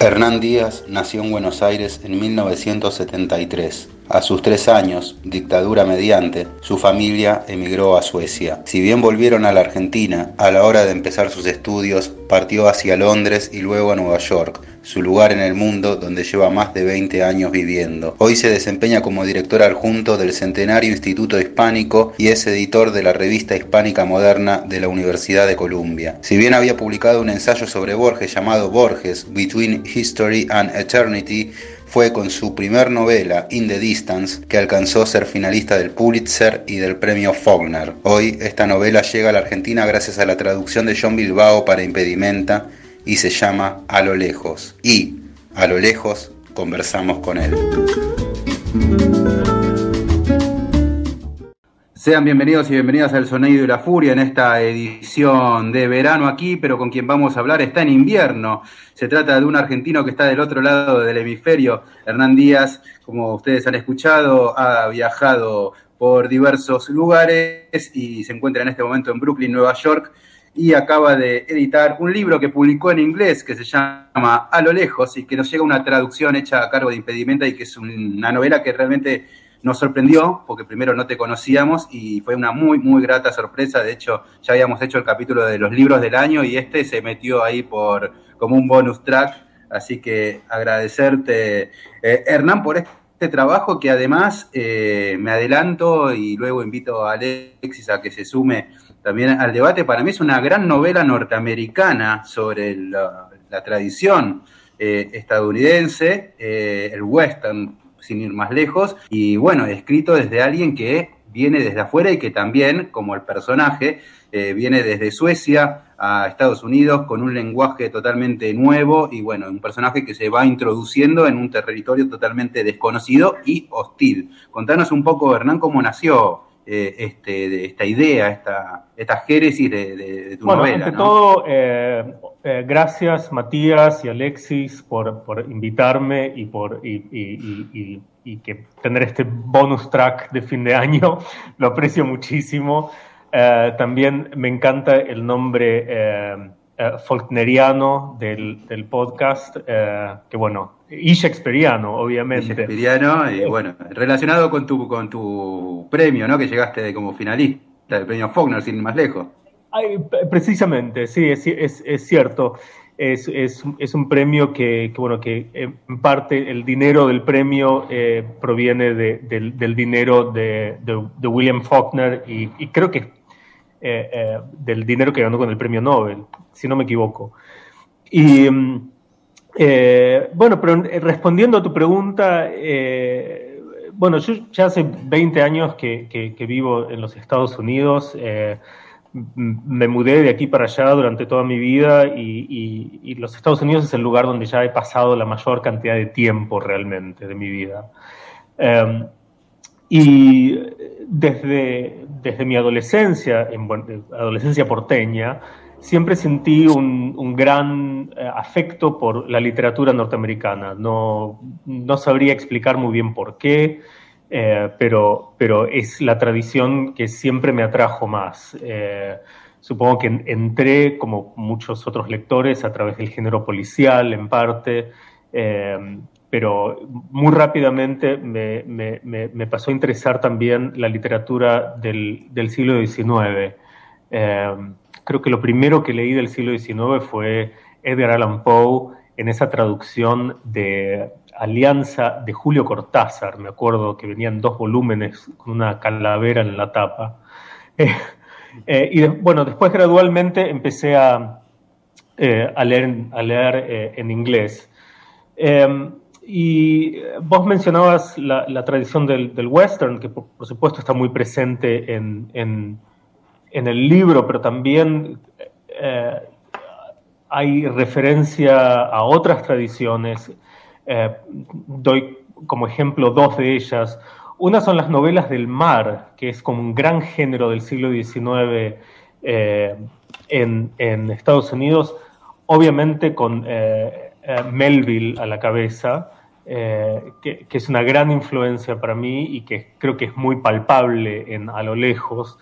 Hernán Díaz nació en Buenos Aires en 1973. A sus tres años, dictadura mediante, su familia emigró a Suecia. Si bien volvieron a la Argentina, a la hora de empezar sus estudios, partió hacia Londres y luego a Nueva York, su lugar en el mundo donde lleva más de 20 años viviendo. Hoy se desempeña como director adjunto del Centenario Instituto Hispánico y es editor de la revista hispánica moderna de la Universidad de Columbia. Si bien había publicado un ensayo sobre Borges llamado Borges, Between History and Eternity, fue con su primer novela, In the Distance, que alcanzó ser finalista del Pulitzer y del premio Faulkner. Hoy esta novela llega a la Argentina gracias a la traducción de John Bilbao para Impedimenta y se llama A lo lejos. Y, a lo lejos, conversamos con él. Sean bienvenidos y bienvenidas al Sonido y la Furia en esta edición de verano aquí, pero con quien vamos a hablar está en invierno. Se trata de un argentino que está del otro lado del hemisferio, Hernán Díaz, como ustedes han escuchado, ha viajado por diversos lugares y se encuentra en este momento en Brooklyn, Nueva York, y acaba de editar un libro que publicó en inglés que se llama A lo lejos y que nos llega una traducción hecha a cargo de Impedimenta y que es una novela que realmente nos sorprendió porque primero no te conocíamos y fue una muy, muy grata sorpresa. De hecho, ya habíamos hecho el capítulo de los libros del año y este se metió ahí por como un bonus track. Así que agradecerte, eh, Hernán, por este trabajo que además eh, me adelanto y luego invito a Alexis a que se sume también al debate. Para mí es una gran novela norteamericana sobre la, tradición eh, estadounidense, el western sin ir más lejos, y bueno, escrito desde alguien que viene desde afuera y que también, como el personaje, eh, viene desde Suecia a Estados Unidos con un lenguaje totalmente nuevo y bueno, un personaje que se va introduciendo en un territorio totalmente desconocido y hostil. Contanos un poco, Hernán, cómo nació eh, este, de esta idea, esta, esta génesis de, tu bueno, novela. Ante todo, eh, gracias Matías y Alexis por, por invitarme y por y, y, que tener este bonus track de fin de año. Lo aprecio muchísimo. Eh, también me encanta el nombre eh, eh Faulkneriano del, del podcast, que bueno, y Shakespeareano, obviamente. Shakespeareano, y bueno, relacionado con tu, con tu premio, ¿no? Que llegaste como finalista del premio Faulkner, sin ir más lejos. Precisamente, sí, es, es, es cierto. Es, es, un premio que, que, bueno, que en parte el dinero del premio eh, proviene de, del, dinero de, William Faulkner y, creo que eh, eh, del dinero que ganó con el premio Nobel, si no me equivoco. Y mm, eh, bueno, pero respondiendo a tu pregunta, bueno, yo ya hace 20 años que, que, vivo en los Estados Unidos. Me mudé de aquí para allá durante toda mi vida y, y, los Estados Unidos es el lugar donde ya he pasado la mayor cantidad de tiempo realmente de mi vida. y desde, desde mi adolescencia, en adolescencia porteña, siempre sentí un, un gran eh, afecto por la literatura norteamericana. No, no sabría explicar muy bien por qué, eh, pero, pero es la tradición que siempre me atrajo más. Eh, supongo que entré, como muchos otros lectores, a través del género policial, en parte. pero muy rápidamente me, pasó a interesar también la literatura del, siglo XIX. Eh, creo que lo primero que leí del siglo XIX fue Edgar Allan Poe en esa traducción de Alianza de Julio Cortázar. Me acuerdo que venían dos volúmenes con una calavera en la tapa. Eh, eh, y bueno, después gradualmente empecé a, leer, a leer en inglés. Y vos mencionabas la, tradición del, western, que por, supuesto está muy presente en, en, el libro, pero también eh, hay referencia a otras tradiciones. Eh, doy como ejemplo dos de ellas. Una son las novelas del mar, que es como un gran género del siglo XIX eh, en, Estados Unidos, obviamente con Melville a la cabeza. Eh, que, es una gran influencia para mí y que creo que es muy palpable en, a lo lejos.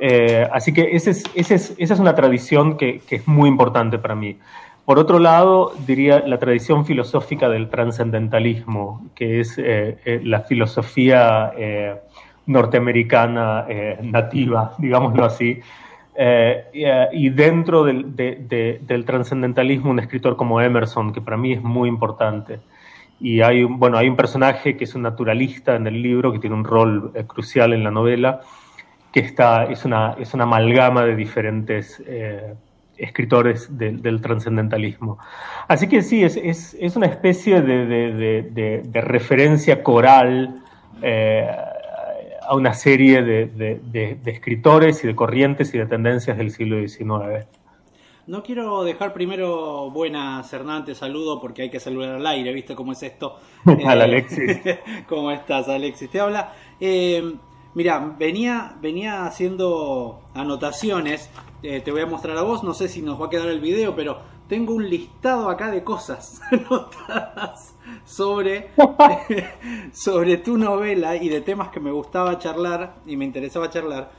Eh, así que esa es una tradición que, es muy importante para mí. Por otro lado, diría la tradición filosófica del trascendentalismo, que es eh, la filosofía norteamericana nativa, digámoslo así. y dentro del, del trascendentalismo, un escritor como Emerson, que para mí es muy importante. Y hay un, bueno, hay un personaje que es un naturalista en el libro, que tiene un rol eh, crucial en la novela, que está, es, una, es una amalgama de diferentes eh, escritores del trascendentalismo. Así que sí, es, es, es una especie de, de, de, referencia coral eh, a una serie de, escritores y de corrientes y de tendencias del siglo XIX. No quiero dejar primero buenas, Hernán, saludo porque hay que saludar al aire, ¿viste cómo es esto? al Alexis. ¿Cómo estás, Alexis? Te habla. Eh, mira, venía, venía haciendo anotaciones, eh, te voy a mostrar a vos, no sé si nos va a quedar el video, pero tengo un listado acá de cosas anotadas sobre, sobre tu novela y de temas que me gustaba charlar y me interesaba charlar.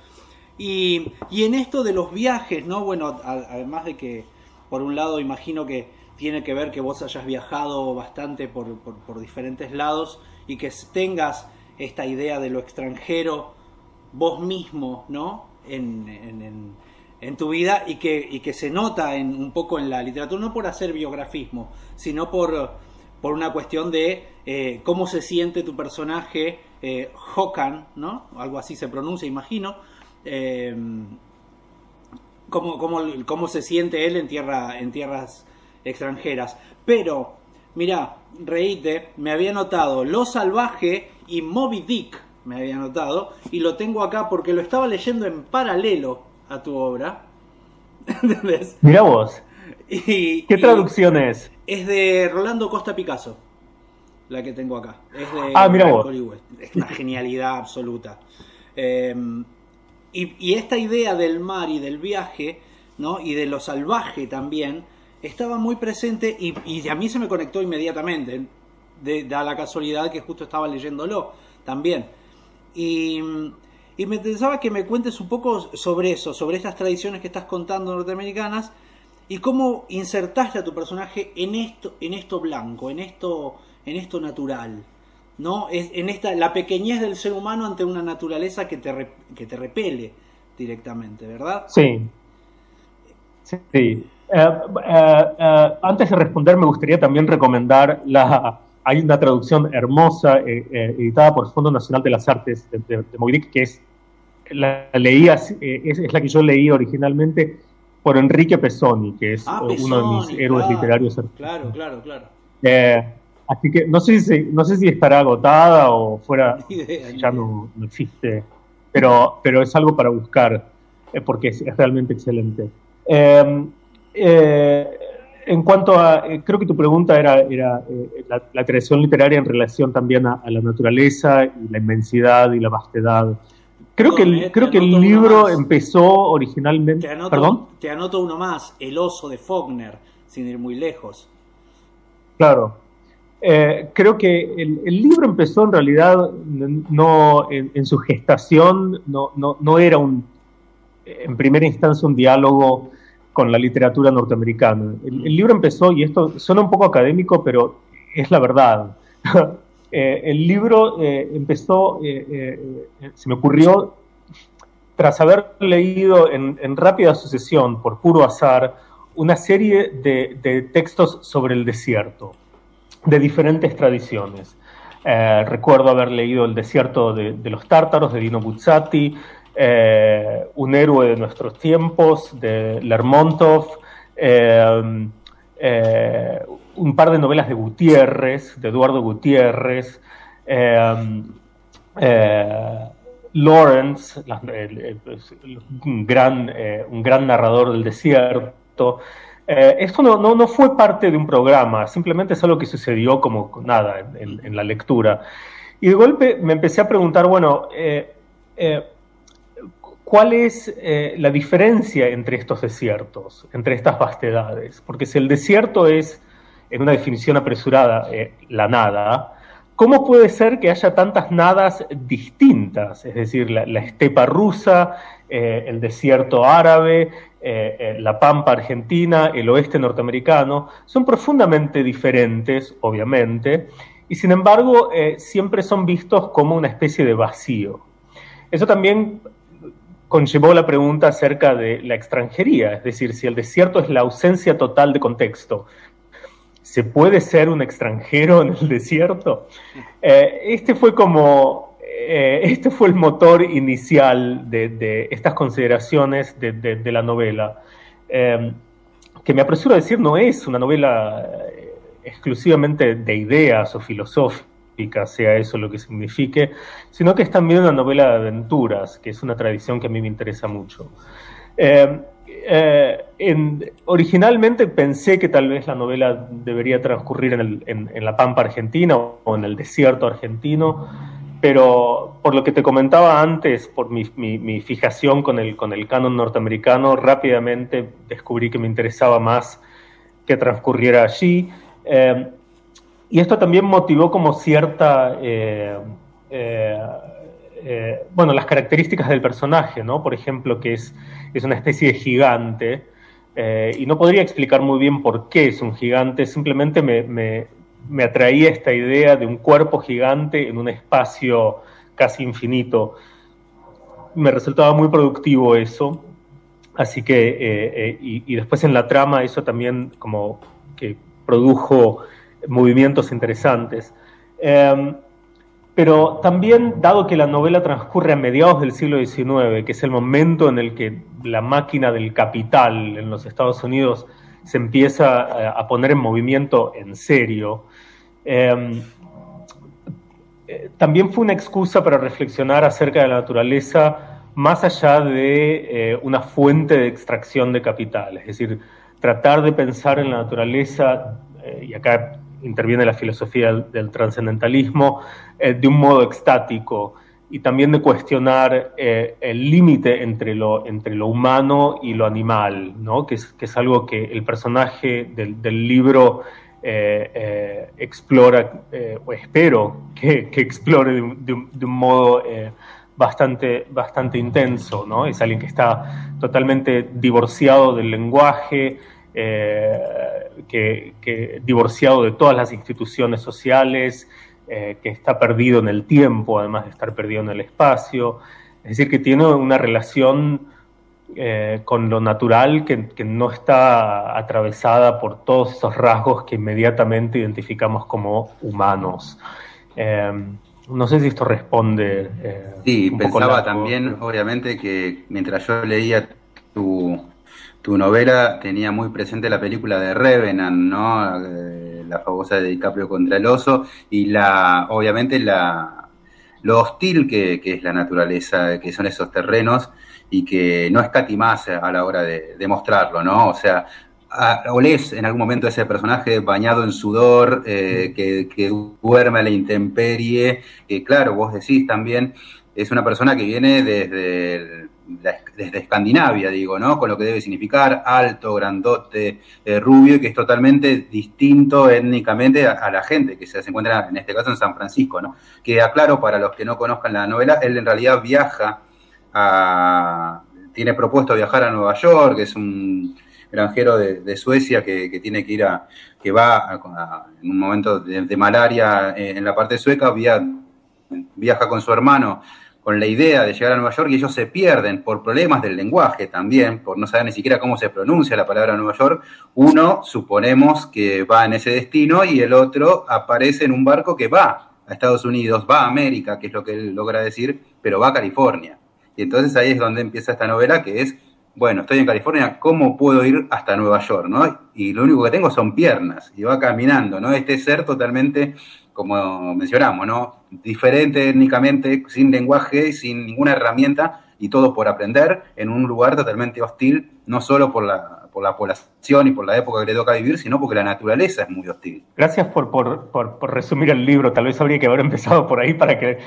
Y, en esto de los viajes, ¿no? Bueno, además de que, por un lado, imagino que tiene que ver que vos hayas viajado bastante por, diferentes lados y que tengas esta idea de lo extranjero vos mismo, ¿no? En, tu vida y que, y que se nota en, un poco en la literatura, no por hacer biografismo, sino por, por una cuestión de eh, cómo se siente tu personaje, eh, Hokan, ¿no? Algo así se pronuncia, imagino, eh, cómo, cómo, se siente él en, tierra, en tierras extranjeras. Pero, mira, reíte, me había notado Lo Salvaje y Moby Dick, me había notado, y lo tengo acá porque lo estaba leyendo en paralelo a tu obra. Mira vos. Y, ¿Qué traducción es? Es de Rolando Costa Picasso, la que tengo acá. Es de ah, mira vos. Es una genialidad absoluta. Eh, y, esta idea del mar y del viaje, ¿no? Y de lo salvaje también, estaba muy presente y, a mí se me conectó inmediatamente, de, da la casualidad que justo estaba leyéndolo también. Y, me interesaba que me cuentes un poco sobre eso, sobre estas tradiciones que estás contando norteamericanas y cómo insertaste a tu personaje en esto, en esto blanco, en esto, en esto natural. ¿no? Es en esta, la pequeñez del ser humano ante una naturaleza que te, que te repele directamente, ¿verdad? Sí. Sí. Eh, eh, eh, antes de responder, me gustaría también recomendar la. Hay una traducción hermosa editada por el Fondo Nacional de las Artes de, de, que es la leía, es, la que yo leí originalmente por Enrique Pesoni, que es ah, uno de mis héroes literarios. Claro, claro, claro. Así que no sé si, no sé si estará agotada o fuera, ya no, existe, pero, pero es algo para buscar, eh, porque es, realmente excelente. Eh, en cuanto a, eh, creo que tu pregunta era, era la, creación literaria en relación también a, la naturaleza y la inmensidad y la vastedad. Creo que el, creo que el libro empezó originalmente. Te anoto, ¿Perdón? te anoto uno más, El oso de Faulkner, sin ir muy lejos. Claro, eh, creo que el, libro empezó en realidad no en, su gestación no, no, no, era un en primera instancia un diálogo con la literatura norteamericana. El, libro empezó y esto suena un poco académico, pero es la verdad. Eh, el libro eh, empezó, se me ocurrió, tras haber leído en, rápida sucesión, por puro azar, una serie de, textos sobre el desierto, de diferentes tradiciones. recuerdo haber leído El desierto de, los tártaros, de Dino Buzzati, Un héroe de nuestros tiempos, de Lermontov, eh, un par de novelas de Gutiérrez, de Eduardo Gutiérrez, eh, eh, Lawrence, un, gran, narrador del desierto. esto no, fue parte de un programa, simplemente es algo que sucedió como nada en, la lectura. Y de golpe me empecé a preguntar, bueno, ¿Cuál es eh, la diferencia entre estos desiertos, entre estas vastedades? Porque si el desierto es, en una definición apresurada, eh, la nada, ¿cómo puede ser que haya tantas nadas distintas? Es decir, la, estepa rusa, eh, el desierto árabe, la pampa argentina, el oeste norteamericano, son profundamente diferentes, obviamente, y sin embargo siempre son vistos como una especie de vacío. Eso también conllevó la pregunta acerca de la extranjería, es decir, si el desierto es la ausencia total de contexto, ¿se puede ser un extranjero en el desierto? Eh, este fue como, eh, este fue el motor inicial de, estas consideraciones de, la novela, eh, que me apresuro a decir no es una novela exclusivamente de ideas o filosóficas, sea eso lo que signifique, sino que es también una novela de aventuras, que es una tradición que a mí me interesa mucho. Eh, eh, originalmente pensé que tal vez la novela debería transcurrir en, la Pampa Argentina o en el desierto argentino, pero por lo que te comentaba antes, por mi, fijación con el, con el canon norteamericano, rápidamente descubrí que me interesaba más que transcurriera allí. Eh, y esto también motivó como cierta, eh, eh, eh, bueno, las características del personaje, ¿no? Por ejemplo, que es, es una especie de gigante, y no podría explicar muy bien por qué es un gigante, simplemente me, me, me atraía esta idea de un cuerpo gigante en un espacio casi infinito. Me resultaba muy productivo eso, así que, y, y después en la trama eso también como que produjo movimientos interesantes. Em, pero también, dado que la novela transcurre a mediados del siglo XIX, que es el momento en el que la máquina del capital en los Estados Unidos se empieza eh, a poner en movimiento en serio, em, eh, también fue una excusa para reflexionar acerca de la naturaleza más allá de eh, una fuente de extracción de capital, es decir, tratar de pensar en la naturaleza, y acá interviene la filosofía del, trascendentalismo eh, de un modo extático y también de cuestionar eh, el límite entre lo, entre lo humano y lo animal, ¿no? que, es, que es algo que el personaje del, del libro eh, explora, o espero que, que explore de, de, de, un modo bastante, bastante intenso. ¿no? Es alguien que está totalmente divorciado del lenguaje, eh, que, divorciado de todas las instituciones sociales, eh, que está perdido en el tiempo, además de estar perdido en el espacio. Es decir, que tiene una relación eh, con lo natural que, no está atravesada por todos esos rasgos que inmediatamente identificamos como humanos. no sé si esto responde. sí, pensaba también, obviamente, que mientras yo leía tu, tu novela tenía muy presente la película de Revenant, ¿no? Eh, la famosa de DiCaprio contra el oso y la, obviamente la, lo hostil que, es la naturaleza, que son esos terrenos y que no escatimás a la hora de, mostrarlo, ¿no? O sea, olés en algún momento ese personaje bañado en sudor, eh, que, que, duerme a la intemperie, que claro, vos decís también, es una persona que viene desde desde Escandinavia, digo, ¿no? Con lo que debe significar alto, grandote, eh, rubio, y que es totalmente distinto étnicamente a, la gente que se encuentra, en este caso, en San Francisco, ¿no? Que aclaro para los que no conozcan la novela, él en realidad viaja a. tiene propuesto viajar a Nueva York, es un, granjero de, Suecia que, tiene que ir a, que va en un momento de, malaria eh, en la parte sueca, viaja con su hermano con la idea de llegar a Nueva York y ellos se pierden por problemas del lenguaje también, por no saber ni siquiera cómo se pronuncia la palabra Nueva York. Uno suponemos que va en ese destino y el otro aparece en un barco que va a Estados Unidos, va a América, que es lo que él logra decir, pero va a California. Y entonces ahí es donde empieza esta novela que es, bueno, estoy en California, ¿cómo puedo ir hasta Nueva York? ¿no? Y lo único que tengo son piernas y va caminando, ¿no? Este ser totalmente como mencionamos, ¿no? Diferente étnicamente, sin lenguaje, sin ninguna herramienta y todo por aprender en un lugar totalmente hostil, no solo por la, por la población y por la época que le toca vivir, sino porque la naturaleza es muy hostil. Gracias por, por, por, resumir el libro. Tal vez habría que haber empezado por ahí para que,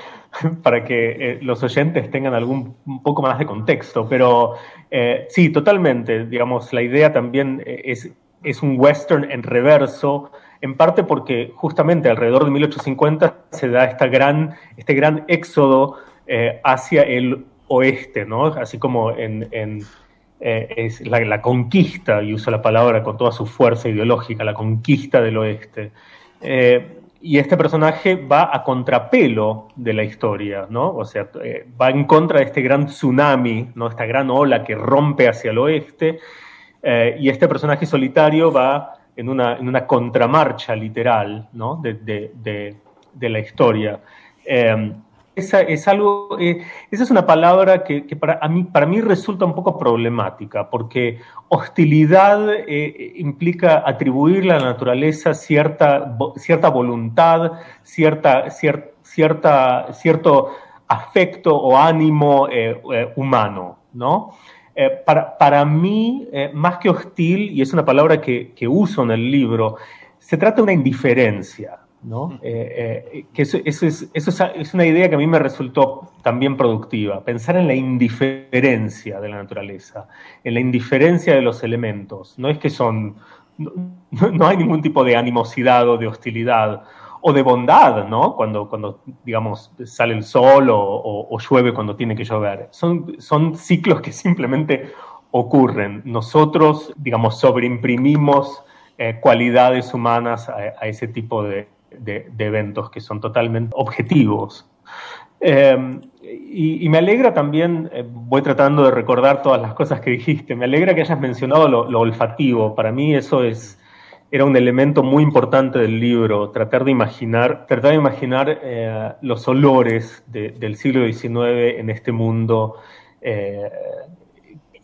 para que eh, los oyentes tengan algún un poco más de contexto. Pero eh, sí, totalmente. Digamos, la idea también eh, es, es un western en reverso en parte porque justamente alrededor de 1850 se da esta gran, este gran éxodo eh, hacia el oeste, ¿no? Así como en, eh, es la, conquista, y uso la palabra con toda su fuerza ideológica, la conquista del oeste. Eh, y este personaje va a contrapelo de la historia, ¿no? O sea, va en contra de este gran tsunami, ¿no? Esta gran ola que rompe hacia el oeste, y este personaje solitario va en una, en una contramarcha literal ¿no? de, de, de, la historia. Eh, esa, es algo, eh, esa es una palabra que, que, para, mí, para mí resulta un poco problemática, porque hostilidad eh, implica atribuirle a la naturaleza cierta, cierta voluntad, cierta, cierta, cierto afecto o ánimo humano, ¿no? Eh, para, para, mí, eh, más que hostil, y es una palabra que, que, uso en el libro, se trata de una indiferencia. ¿no? Eh, que eso, eso, es, eso, es, una idea que a mí me resultó también productiva, pensar en la indiferencia de la naturaleza, en la indiferencia de los elementos. No es que son, no, no hay ningún tipo de animosidad o de hostilidad o de bondad, ¿no? Cuando, cuando digamos, sale el sol o, llueve cuando tiene que llover. Son, son ciclos que simplemente ocurren. Nosotros, digamos, sobreimprimimos eh, cualidades humanas a, ese tipo de, eventos que son totalmente objetivos. Em, y, me alegra también, eh, voy tratando de recordar todas las cosas que dijiste, me alegra que hayas mencionado lo olfativo. Para mí eso es era un elemento muy importante del libro, tratar de imaginar, tratar de imaginar eh, los olores del siglo XIX en este mundo. Eh,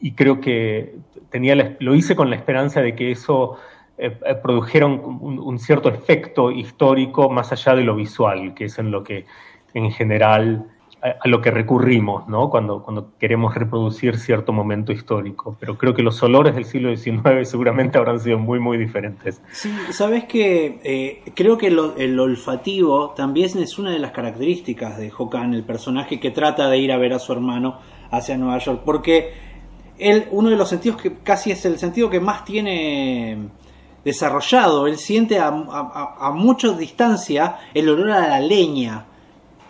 y creo que tenía lo hice con la esperanza de que eso eh, produjera un, cierto efecto histórico más allá de lo visual, que es en lo que en general a, lo que recurrimos, ¿no? Cuando, cuando queremos reproducir cierto momento histórico. Pero creo que los olores del siglo XIX seguramente habrán sido muy, muy diferentes. Sí, sabes que eh, creo que el olfativo también es una de las características de Hokan, el personaje que trata de ir a ver a su hermano hacia Nueva York, porque él, uno de los sentidos que casi es el sentido que más tiene desarrollado, él siente a, a, a mucha distancia el olor a la leña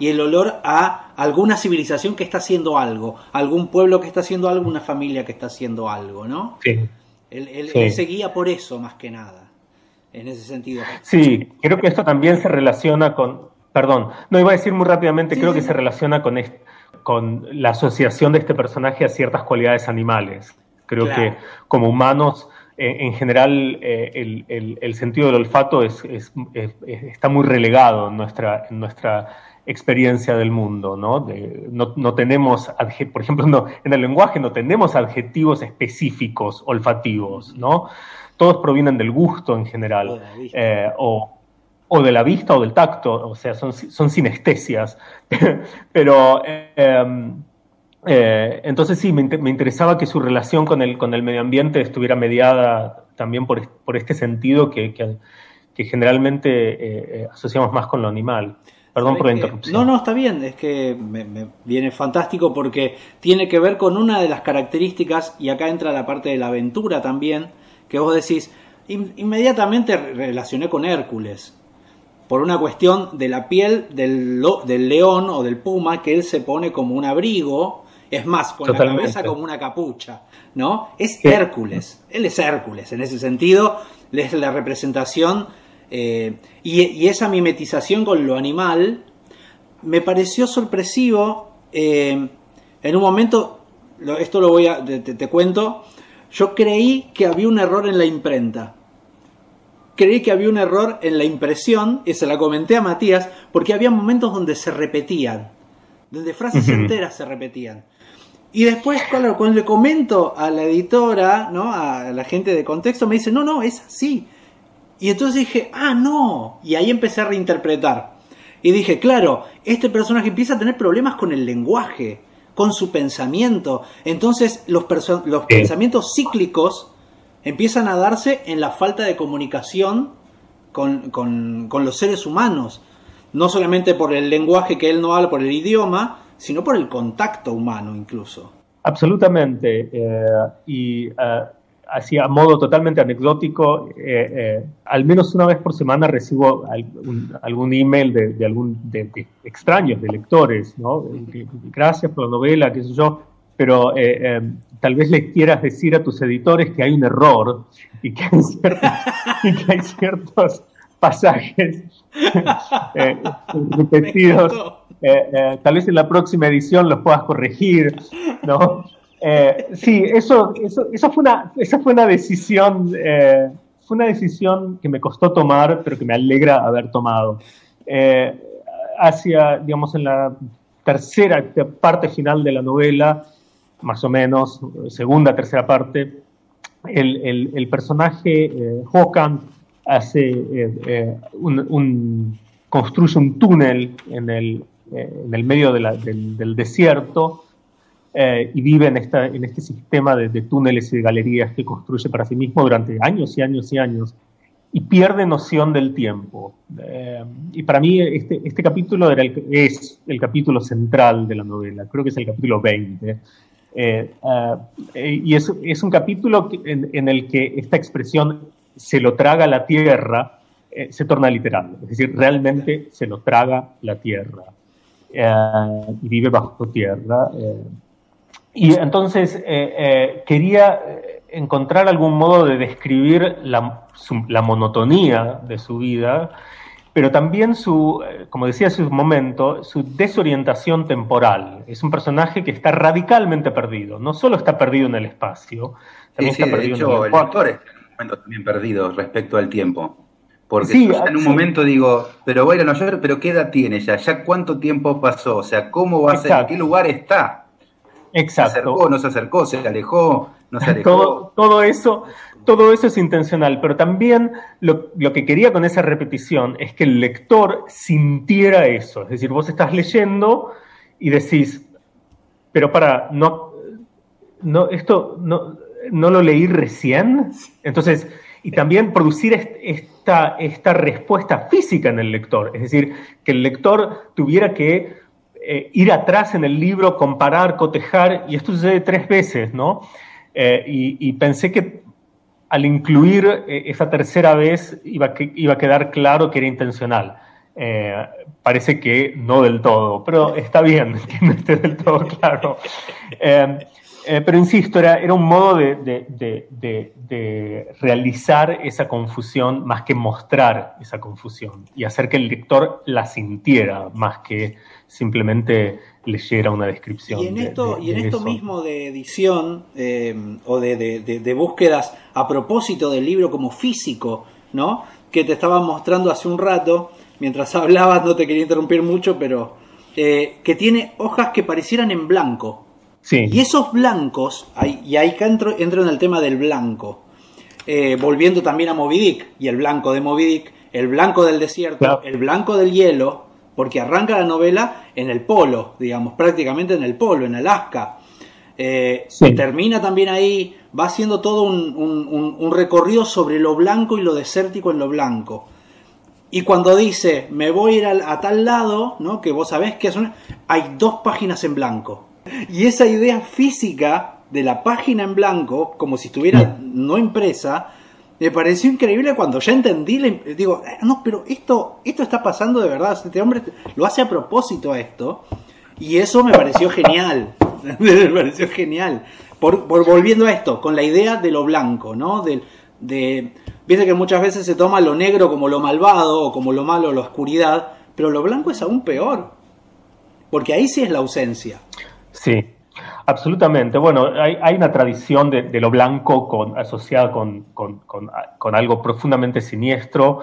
y el olor a alguna civilización que está haciendo algo, algún pueblo que está haciendo algo, una familia que está haciendo algo, ¿no? Sí. Él, se guía por eso más que nada, en ese sentido. Sí, creo que esto también se relaciona con, perdón, no iba a decir muy rápidamente, creo que se relaciona con, con la asociación de este personaje a ciertas cualidades animales. Creo que como humanos en general eh, el, sentido del olfato es, está muy relegado en nuestra, en nuestra experiencia del mundo, ¿no? no, tenemos, por ejemplo, no, en el lenguaje no tenemos adjetivos específicos olfativos, ¿no? Todos provienen del gusto en general, eh, o, de la vista o del tacto, o sea, son, son sinestesias. Pero em, eh, entonces sí, me, interesaba que su relación con el, con el medio ambiente estuviera mediada también por, por este sentido que, que, generalmente eh, asociamos más con lo animal. Perdón por la interrupción. No, no, está bien, es que me, viene fantástico porque tiene que ver con una de las características, y acá entra la parte de la aventura también, que vos decís, inmediatamente relacioné con Hércules, por una cuestión de la piel del, del león o del puma que él se pone como un abrigo Es más, con la cabeza como una capucha, ¿no? Es Hércules, él es Hércules, en ese sentido, es la representación eh, y, esa mimetización con lo animal me pareció sorpresivo. Eh, en un momento, esto lo voy a, te, cuento, yo creí que había un error en la imprenta. Creí que había un error en la impresión, y se la comenté a Matías, porque había momentos donde se repetían, donde frases enteras se repetían. Y después, cuando le comento a la editora, ¿no? a la gente de contexto, me dice, no, no, es así. Y entonces dije, ah, no. Y ahí empecé a reinterpretar. Y dije, claro, este personaje empieza a tener problemas con el lenguaje, con su pensamiento. Entonces los, los pensamientos cíclicos empiezan a darse en la falta de comunicación con, con, los seres humanos. No solamente por el lenguaje que él no habla, por el idioma, sino por el contacto humano incluso. Absolutamente. Eh, y eh, así a modo totalmente anecdótico, eh, eh, al menos una vez por semana recibo algún, email de, algún de, extraños, de lectores, ¿no? Gracias por la novela, qué sé yo, pero eh, tal vez le quieras decir a tus editores que hay un error y que hay ciertos, pasajes repetidos. tal vez en la próxima edición los puedas corregir, ¿no? Eh, sí, eso, eso, eso, fue una, esa fue una decisión, eh, fue una decisión que me costó tomar, pero que me alegra haber tomado. Eh, hacia, digamos, en la tercera parte final de la novela, más o menos, segunda, tercera parte, el, el, personaje Håkan hace un, construye un túnel en el, en el medio del desierto eh, y vive en, esta, en este sistema de, túneles y de galerías que construye para sí mismo durante años y años y años y pierde noción del tiempo. Eh, y para mí este, este capítulo era el, es el capítulo central de la novela, creo que es el capítulo 20. Eh, y es, es, un capítulo en, en, el que esta expresión se lo traga la tierra se torna literal, es decir, realmente se lo traga la tierra y vive bajo tierra. Y entonces eh, eh, quería eh, encontrar algún modo de describir la, monotonía de su vida, pero también su, como decía hace un momento, su desorientación temporal. Es un personaje que está radicalmente perdido. No solo está perdido en el espacio, también está perdido en el, el lector está en un momento también perdido respecto al tiempo. Porque en un momento digo, pero voy a no pero ¿qué edad tiene ya? ¿Ya cuánto tiempo pasó? O sea, ¿cómo va a ser? ¿En qué lugar está? Exacto. ¿Se acercó, no se acercó, se alejó, no se alejó? Todo, todo eso, todo eso es intencional, pero también lo, que quería con esa repetición es que el lector sintiera eso. Es decir, vos estás leyendo y decís, pero para, no, no, esto no, no lo leí recién. Entonces, y también producir esta, esta respuesta física en el lector. Es decir, que el lector tuviera que eh, ir atrás en el libro, comparar, cotejar, y esto sucede tres veces, ¿no? Eh, y, pensé que al incluir eh, esa tercera vez iba, que, iba a quedar claro que era intencional. parece que no del todo, pero está bien que no esté del todo claro. Pero insisto, era, era un modo de, de, de, realizar esa confusión más que mostrar esa confusión y hacer que el lector la sintiera más que simplemente leyera una descripción. Y en esto, y en esto mismo de edición eh, o de, búsquedas a propósito del libro como físico, ¿no? Que te estaba mostrando hace un rato, mientras hablabas, no te quería interrumpir mucho, pero eh, que tiene hojas que parecieran en blanco. Sí. Y esos blancos, y ahí entro, entro en el tema del blanco, eh, volviendo también a Moby Dick, y el blanco de Moby Dick, el blanco del desierto, el blanco del hielo, porque arranca la novela en el polo, digamos, prácticamente en el polo, en Alaska. Eh, termina también ahí, va haciendo todo un, recorrido sobre lo blanco y lo desértico en lo blanco. Y cuando dice, me voy a ir a, tal lado, ¿no? que vos sabés que son, hay dos páginas en blanco. Y esa idea física de la página en blanco, como si estuviera no impresa, me pareció increíble cuando ya entendí, digo, eh, no, pero esto, esto está pasando de verdad, este hombre lo hace a propósito a esto, y eso me pareció genial, Me pareció genial. Por, por, volviendo a esto, con la idea de lo blanco, ¿no? De, de, Viste que muchas veces se toma lo negro como lo malvado o como lo malo, la oscuridad, pero lo blanco es aún peor. Porque ahí sí es la ausencia. Sí, absolutamente. Bueno, hay, hay una tradición de, de, lo blanco con, asociada con, con, con, algo profundamente siniestro.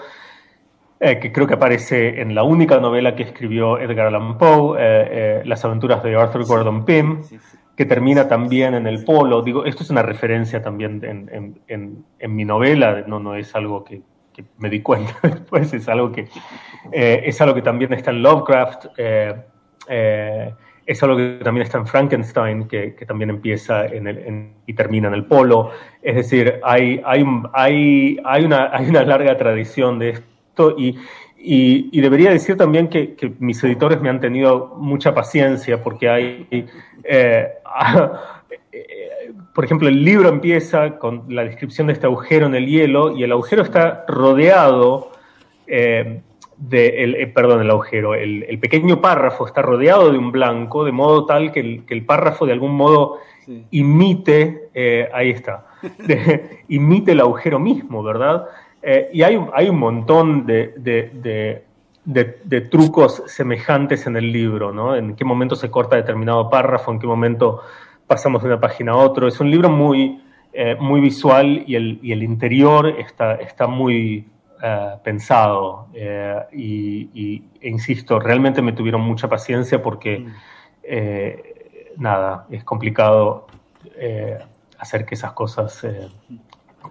Eh, que creo que aparece en la única novela que escribió Edgar Allan Poe, eh, eh, Las aventuras de Arthur Gordon Pym, que termina también en el polo. Digo, esto es una referencia también en, en, en, mi novela, no, no es algo que, que, me di cuenta después, es algo que, es algo que también está en Lovecraft, es algo que también está en Frankenstein, que, que también empieza en el, y termina en el polo. Es decir, hay, hay, hay, hay, una, hay una larga tradición de esto y, y, debería decir también que, mis editores me han tenido mucha paciencia porque hay, eh, por ejemplo, el libro empieza con la descripción de este agujero en el hielo y el agujero está rodeado eh, de, el, eh, perdón, el agujero, el, pequeño párrafo está rodeado de un blanco, de modo tal que el, que el párrafo de algún modo imite, ahí está, imite el agujero mismo, ¿verdad? Eh, y hay, hay, un montón de, de, de, trucos semejantes en el libro, ¿no? En qué momento se corta determinado párrafo, en qué momento pasamos de una página a otra. Es un libro muy, eh, muy visual y el, y el, interior está, está muy eh, pensado. Y, e insisto, realmente me tuvieron mucha paciencia porque, mm. nada, es complicado hacer que esas cosas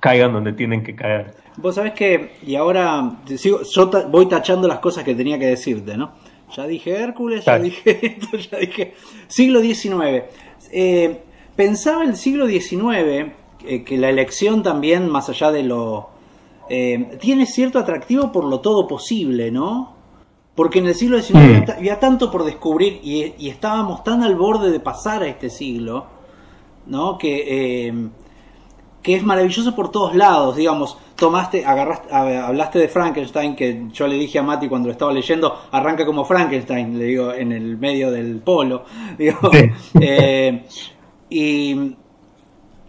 caigan donde tienen que caer. Vos sabés que, y ahora sigo, yo voy tachando las cosas que tenía que decirte, ¿no? Ya dije Hércules, ya dije esto, ya dije siglo XIX. Eh, pensaba el siglo XIX eh, que la elección también, más allá de lo... Eh, tiene cierto atractivo por lo todo posible, ¿no? Porque en el siglo XIX mm. había, tanto por descubrir y, y, estábamos tan al borde de pasar a este siglo, ¿no? Que que es maravilloso por todos lados, digamos, tomaste, agarraste, hablaste de Frankenstein, que yo le dije a Mati cuando lo estaba leyendo, arranca como Frankenstein, le digo, en el medio del polo, digo, eh, y,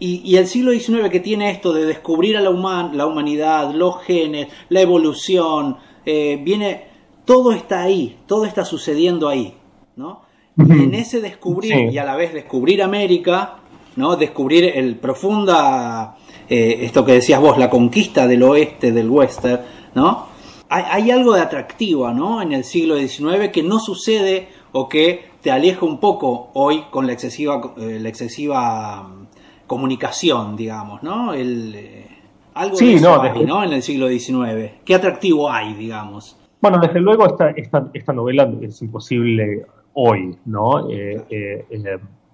y, el siglo XIX que tiene esto de descubrir a la, la humanidad, los genes, la evolución, eh, viene, todo está ahí, todo está sucediendo ahí, ¿no? Y en ese descubrir y a la vez descubrir América, ¿no? Descubrir el profunda, eh, esto que decías vos, la conquista del oeste del western, ¿no? Hay, algo de atractivo, ¿no? En el siglo XIX que no sucede o que te aleja un poco hoy con la excesiva, eh, la excesiva comunicación, digamos, ¿no? El, eh, algo de eso no, En el siglo XIX. ¿Qué atractivo hay, digamos? Bueno, desde luego esta, esta, esta novela es imposible hoy, ¿no?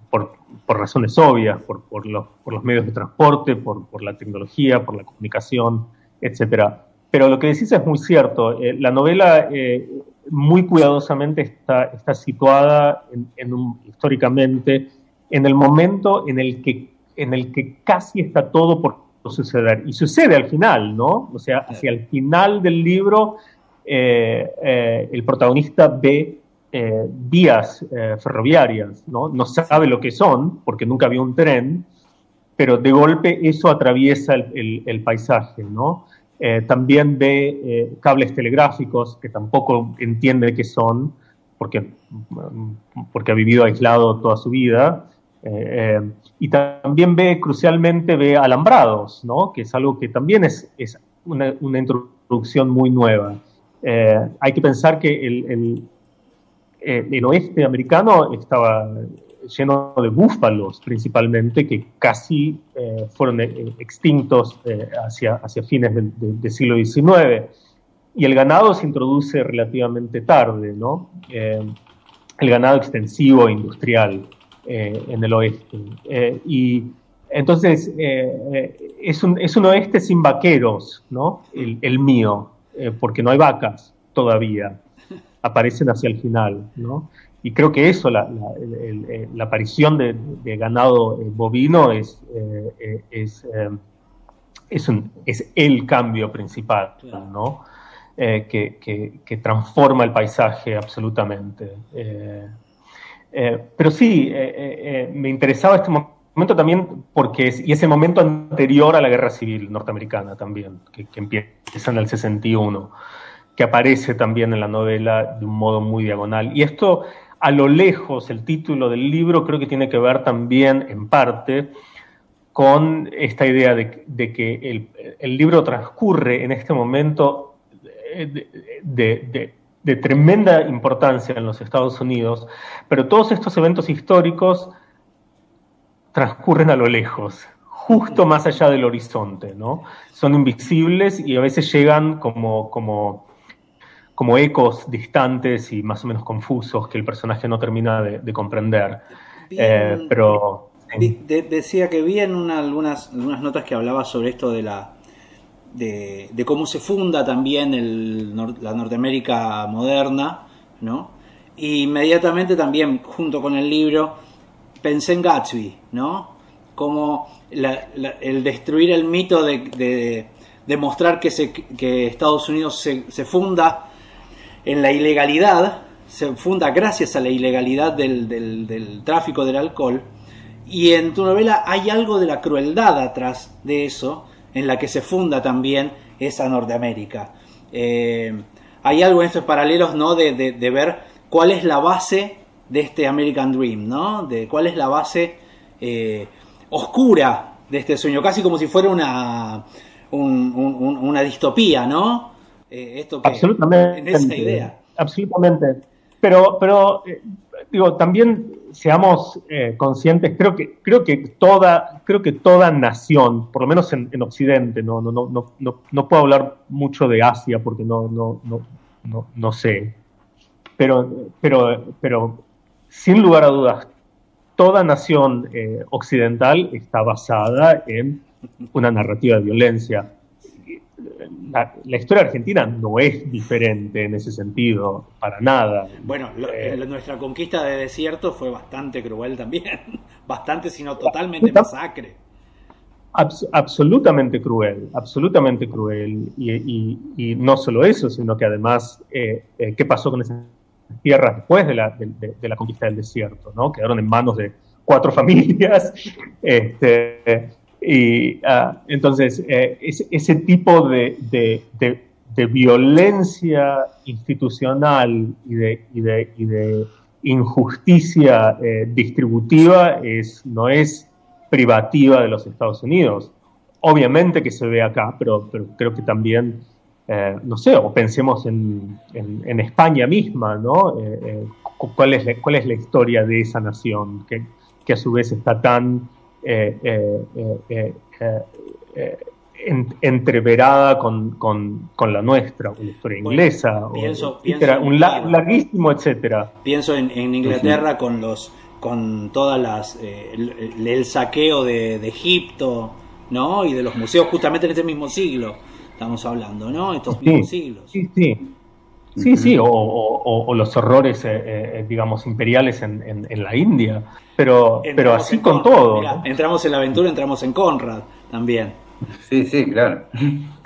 por, razones obvias, por, por, los, por, los, medios de transporte, por, la tecnología, por la comunicación, etc. Pero lo que decís es muy cierto. Eh, la novela eh, muy cuidadosamente está, está situada en, un, históricamente en el momento en el, que, en el que casi está todo por suceder. Y sucede al final, ¿no? O sea, hacia el final del libro, eh, el protagonista ve eh, vías eh, ferroviarias, ¿no? no sabe lo que son porque nunca vio un tren, pero de golpe eso atraviesa el, paisaje, ¿no? Eh, también ve cables telegráficos que tampoco entiende qué son porque, porque ha vivido aislado toda su vida. Y también ve, crucialmente, ve alambrados, ¿no? que es algo que también es, es una, una introducción muy nueva. hay que pensar que el, eh, el oeste americano estaba lleno de búfalos principalmente, que casi eh, fueron eh, extintos hacia, hacia fines del, siglo XIX. Y el ganado se introduce relativamente tarde, ¿no? el ganado extensivo e industrial en el oeste. y entonces es un, es, un, oeste sin vaqueros, ¿no? El, el mío, porque no hay vacas todavía aparecen hacia el final, ¿no? Y creo que eso, la, aparición de, ganado eh, bovino es, eh, es, eh, es, un, es, el cambio principal, ¿no? que, que, transforma el paisaje absolutamente. Pero sí, me interesaba este momento también porque es, y ese momento anterior a la guerra civil norteamericana también, que, que empieza en el 61, que aparece también en la novela de un modo muy diagonal. Y esto, a lo lejos, el título del libro creo que tiene que ver también, en parte, con esta idea de, que el, libro transcurre en este momento de, tremenda importancia en los Estados Unidos, pero todos estos eventos históricos transcurren a lo lejos, justo más allá del horizonte, ¿no? Son invisibles y a veces llegan como, como, como ecos distantes y más o menos confusos que el personaje no termina de, comprender. Eh, pero decía que vi en algunas, algunas notas que hablaba sobre esto de la de, cómo se funda también el, la Norteamérica moderna, ¿no? Y inmediatamente también, junto con el libro, pensé en Gatsby, ¿no? Como el destruir el mito de, demostrar que, se, que Estados Unidos se, se, funda en la ilegalidad, se funda gracias a la ilegalidad del, del, del tráfico del alcohol, y en tu novela hay algo de la crueldad atrás de eso, en la que se funda también esa Norteamérica. Eh, hay algo en estos paralelos, ¿no? De, ver cuál es la base de este American Dream, ¿no? De cuál es la base eh, oscura de este sueño, casi como si fuera una, una distopía, ¿no? Eh, esto absolutamente, en esa idea. Absolutamente. Pero, pero digo, también seamos eh, conscientes, creo que, creo que toda, creo que toda nación, por lo menos en, Occidente, no, no, no, no, no puedo hablar mucho de Asia porque no, no, no, no, sé. Pero, pero, pero sin lugar a dudas, toda nación eh, occidental está basada en una narrativa de violencia la, historia argentina no es diferente en ese sentido, para nada. Bueno, eh, nuestra conquista de desierto fue bastante cruel también, bastante, sino totalmente masacre. absolutamente cruel, absolutamente cruel. Y, no solo eso, sino que además, eh, eh, ¿qué pasó con esas tierras después de la, de la conquista del desierto? ¿no? Quedaron en manos de cuatro familias. Este, y ah, entonces, eh, ese, tipo de, violencia institucional y de, injusticia eh, distributiva es, no es privativa de los Estados Unidos. Obviamente que se ve acá, pero, creo que también, eh, no sé, o pensemos en, España misma, ¿no? ¿cuál, es la, ¿Cuál es la historia de esa nación que, que a su vez está tan eh, eh, eh, entreverada con, con, con, la nuestra, una historia inglesa, un larguísimo etcétera. Pienso en, en Inglaterra con los con todas las el, saqueo de, Egipto, ¿no? Y de los museos justamente en este mismo siglo estamos hablando, ¿no? Estos mismos siglos. Sí, sí. Sí, sí, o, los horrores, digamos, imperiales en, en, la India. Pero, pero así con todo. entramos en la aventura, entramos en Conrad también. Sí, sí, claro.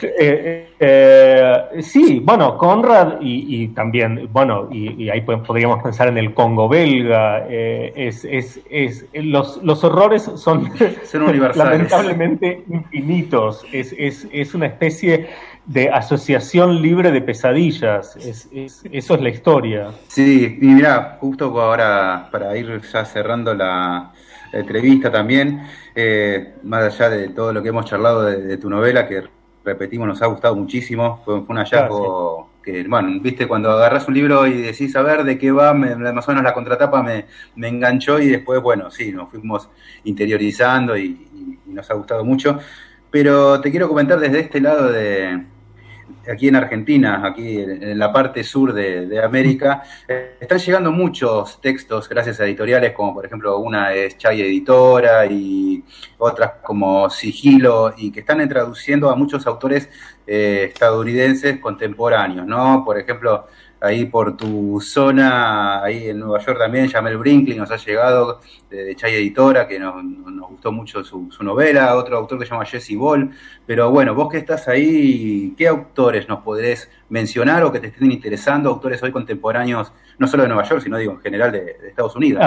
Eh, eh, sí, bueno, Conrad y, también, bueno, y, ahí podríamos pensar en el Congo belga. Eh, es, es, es, los, los horrores son, son lamentablemente infinitos. Es, es, es una especie de asociación libre de pesadillas. Es, eso es la historia. Sí, y mira, justo ahora para ir ya cerrando la, entrevista también, eh, más allá de todo lo que hemos charlado de, tu novela, que repetimos, nos ha gustado muchísimo, fue, un hallazgo que, bueno, viste, cuando agarras un libro y decís a ver de qué va, más o menos la contratapa me, me, enganchó y después, bueno, sí, nos fuimos interiorizando y nos ha gustado mucho. Pero te quiero comentar desde este lado de, aquí en Argentina, aquí en la parte sur de, América, eh, están llegando muchos textos gracias a editoriales, como por ejemplo una es Chay Editora y otras como Sigilo, y que están traduciendo a muchos autores eh, estadounidenses contemporáneos, ¿no? Por ejemplo, ahí por tu zona, ahí en Nueva York también, Jamel Brinkley nos ha llegado de, Chay Editora, que nos, gustó mucho su, novela, otro autor que se llama Jesse Ball, pero bueno, vos que estás ahí, ¿qué autores nos podrés mencionar o que te estén interesando, autores hoy contemporáneos, no solo de Nueva York, sino digo en general de, Estados Unidos?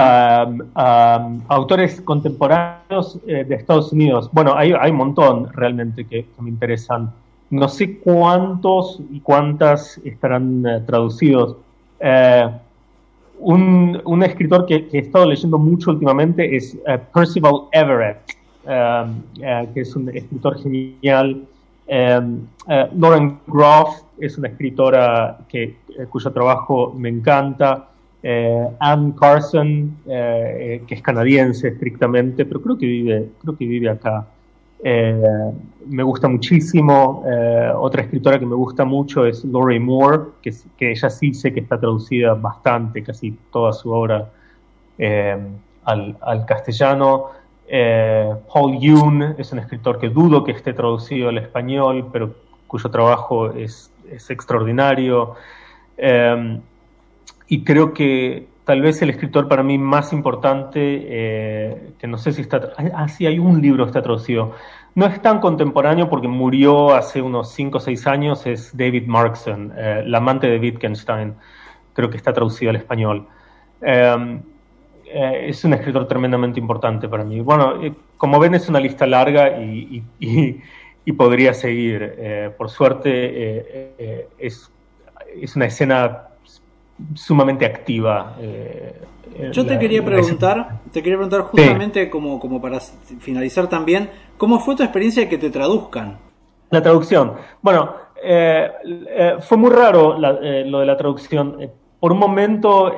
autores contemporáneos eh, de Estados Unidos, bueno, hay un montón realmente que me interesan. No sé cuántos y cuántas estarán eh, traducidos. Eh, un, escritor que, he estado leyendo mucho últimamente es eh, Percival Everett, que es un escritor genial. Lauren Groff es una escritora que, cuyo trabajo me encanta. Anne Carson, que es canadiense estrictamente, pero creo que vive, creo que vive acá. Eh, me gusta muchísimo. Eh, otra escritora que me gusta mucho es Laurie Moore, que, ella sí sé que está traducida bastante, casi toda su obra eh, al, al, castellano. Paul Yoon es un escritor que dudo que esté traducido al español, pero cuyo trabajo es, es extraordinario. y creo que tal vez el escritor para mí más importante, eh, que no sé si está... Ah, sí, hay un libro que está traducido. No es tan contemporáneo porque murió hace unos 5 o 6 años, es David Markson, eh, el amante de Wittgenstein. Creo que está traducido al español. Em, eh, es un escritor tremendamente importante para mí. Bueno, como ven es una lista larga y, y podría seguir. por suerte es, es una escena sumamente activa. Eh, Yo te quería preguntar, te quería preguntar justamente como, como para finalizar también, ¿cómo fue tu experiencia de que te traduzcan? La traducción. Bueno, eh, eh, fue muy raro lo de la traducción. Por un momento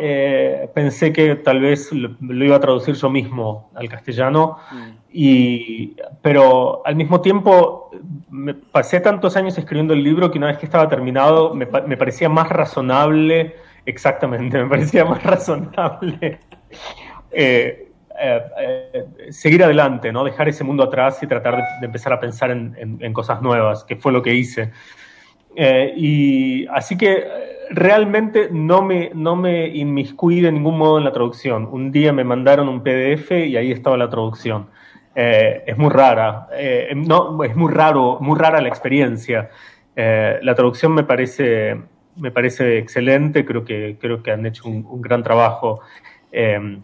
pensé que tal vez lo, iba a traducir yo mismo al castellano, mm. y, pero al mismo tiempo me pasé tantos años escribiendo el libro que una vez que estaba terminado me, me parecía más razonable Exactamente, me parecía más razonable eh, eh, eh, seguir adelante, ¿no? dejar ese mundo atrás y tratar de, empezar a pensar en, cosas nuevas, que fue lo que hice. y así que realmente no me, no me inmiscuí de ningún modo en la traducción. Un día me mandaron un PDF y ahí estaba la traducción. es muy rara, no, es muy raro, muy rara la experiencia. la traducción me parece me parece excelente, creo que, creo que han hecho un, gran trabajo. Eh,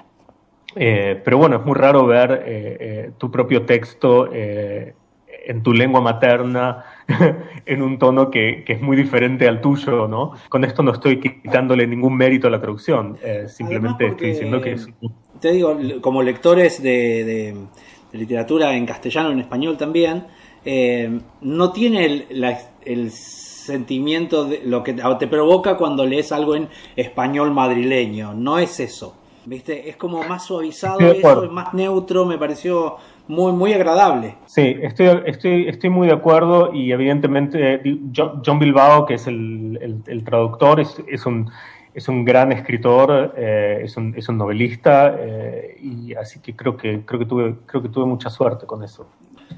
eh, pero bueno, es muy raro ver eh, tu propio texto en tu lengua materna, en un tono que, es muy diferente al tuyo, ¿no? Con esto no estoy quitándole ningún mérito a la traducción, simplemente estoy diciendo que es... Te digo, como lectores de, literatura en castellano, en español también, no tiene el, el sentimiento de lo que te provoca cuando lees algo en español madrileño. No es eso. ¿Viste? Es como más suavizado eso, es más neutro, me pareció muy, muy agradable. Sí, estoy, estoy, estoy muy de acuerdo y evidentemente John Bilbao, que es el, el, traductor, es, es, un, es un gran escritor, eh, es, un, es, un, novelista eh, y así que creo que, creo, que tuve, creo que tuve mucha suerte con eso.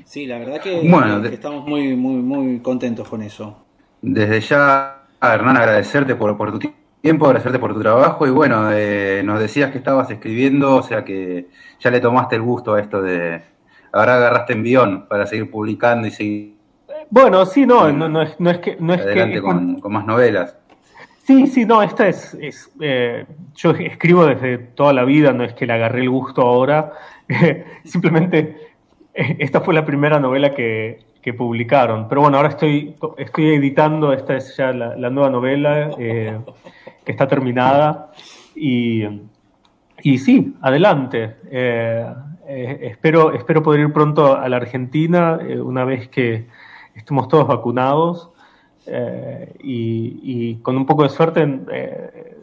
Sí, la verdad que, que estamos muy, muy, muy contentos con eso desde ya, Hernán, agradecerte por, por tu tiempo, agradecerte por tu trabajo. Y bueno, eh, nos decías que estabas escribiendo, o sea que ya le tomaste el gusto a esto de... Ahora agarraste envión para seguir publicando y seguir... Bueno, sí, no, no, no, es, no es que... No es adelante con, con, más novelas. Sí, sí, no, esta es... es eh, yo escribo desde toda la vida, no es que le agarré el gusto ahora, simplemente eh, esta fue la primera novela que, que publicaron. Pero bueno, ahora estoy, estoy editando, esta es ya la, nueva novela eh, que está terminada. Y, y sí, adelante. Eh, eh, espero, espero poder ir pronto a la Argentina una vez que estemos todos vacunados. Y, y, con un poco de suerte,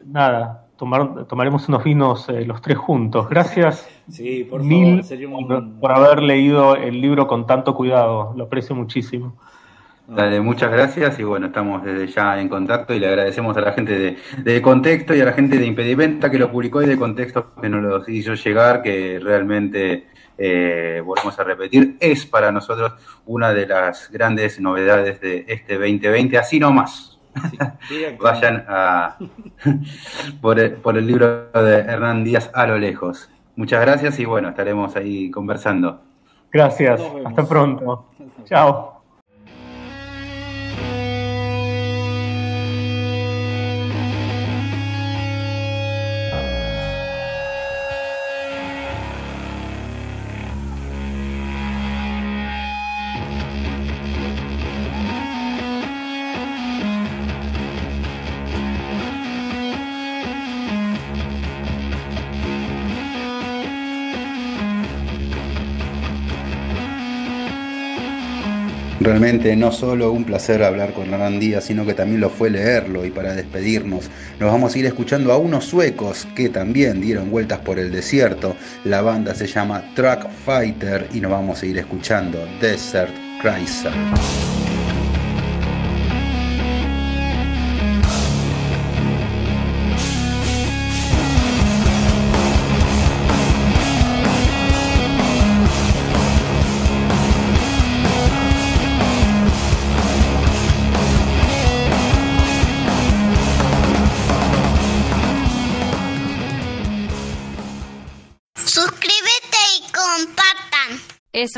nada, tomaremos unos vinos eh, los tres juntos. Gracias mil por, haber leído el libro con tanto cuidado. Lo aprecio muchísimo. Dale, muchas gracias y bueno, estamos desde ya en contacto y le agradecemos a la gente de, Contexto y a la gente de Impedimenta que lo publicó y de Contexto que nos lo hizo llegar, que realmente, eh, volvemos a repetir, es para nosotros una de las grandes novedades de este 2020, así nomás. Vayan a por, el, por el libro de Hernán Díaz a lo lejos. Muchas gracias y bueno, estaremos ahí conversando. Gracias, hasta pronto. Chao. Realmente no solo un placer hablar con Hernán Díaz, sino que también lo fue leerlo y para despedirnos nos vamos a ir escuchando a unos suecos que también dieron vueltas por el desierto. La banda se llama Truck Fighter y nos vamos a ir escuchando Desert Chrysler.